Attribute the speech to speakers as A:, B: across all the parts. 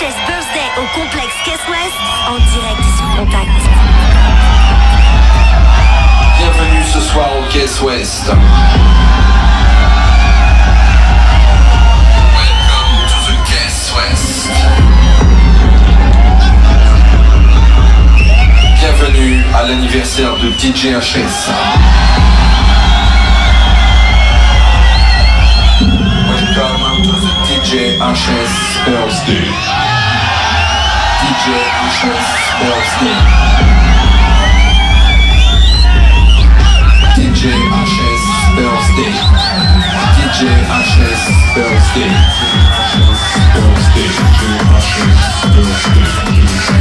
A: HS Birthday au complexe Caisse West en direct sur Contact.
B: Bienvenue ce soir au Caisse West. Welcome to the. Bienvenue à l'anniversaire de DJ HS. Welcome to the DJ HS birthday. DJ HS birthday. DJ HS birthday. DJ HS birthday. Birthday. DJ HS birthday.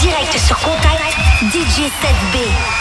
A: Direct sur Contact DJ 7B.